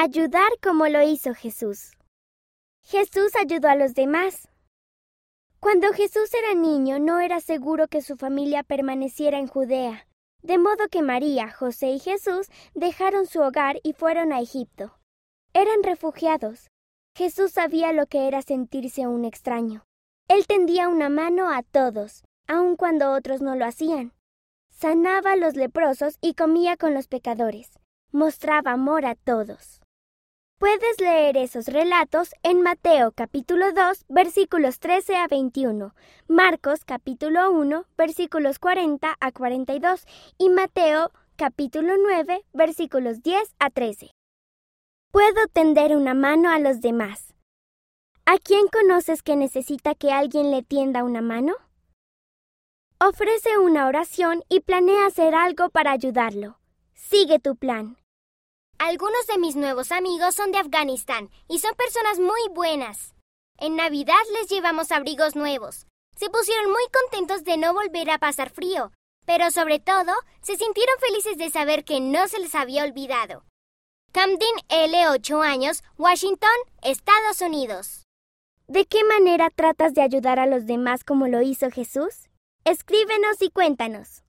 Ayudar como lo hizo Jesús. Jesús ayudó a los demás. Cuando Jesús era niño no era seguro que su familia permaneciera en Judea, de modo que María, José y Jesús dejaron su hogar y fueron a Egipto. Eran refugiados. Jesús sabía lo que era sentirse un extraño. Él tendía una mano a todos, aun cuando otros no lo hacían. Sanaba a los leprosos y comía con los pecadores. Mostraba amor a todos. Puedes leer esos relatos en Mateo capítulo 2 versículos 13 a 21, Marcos capítulo 1 versículos 40 a 42 y Mateo capítulo 9 versículos 10 a 13. Puedo tender una mano a los demás. ¿A quién conoces que necesita que alguien le tienda una mano? Ofrece una oración y planea hacer algo para ayudarlo. Sigue tu plan. Algunos de mis nuevos amigos son de Afganistán y son personas muy buenas. En Navidad les llevamos abrigos nuevos. Se pusieron muy contentos de no volver a pasar frío, pero sobre todo se sintieron felices de saber que no se les había olvidado. Camden L. 8 años, Washington, Estados Unidos. ¿De qué manera tratas de ayudar a los demás como lo hizo Jesús? Escríbenos y cuéntanos.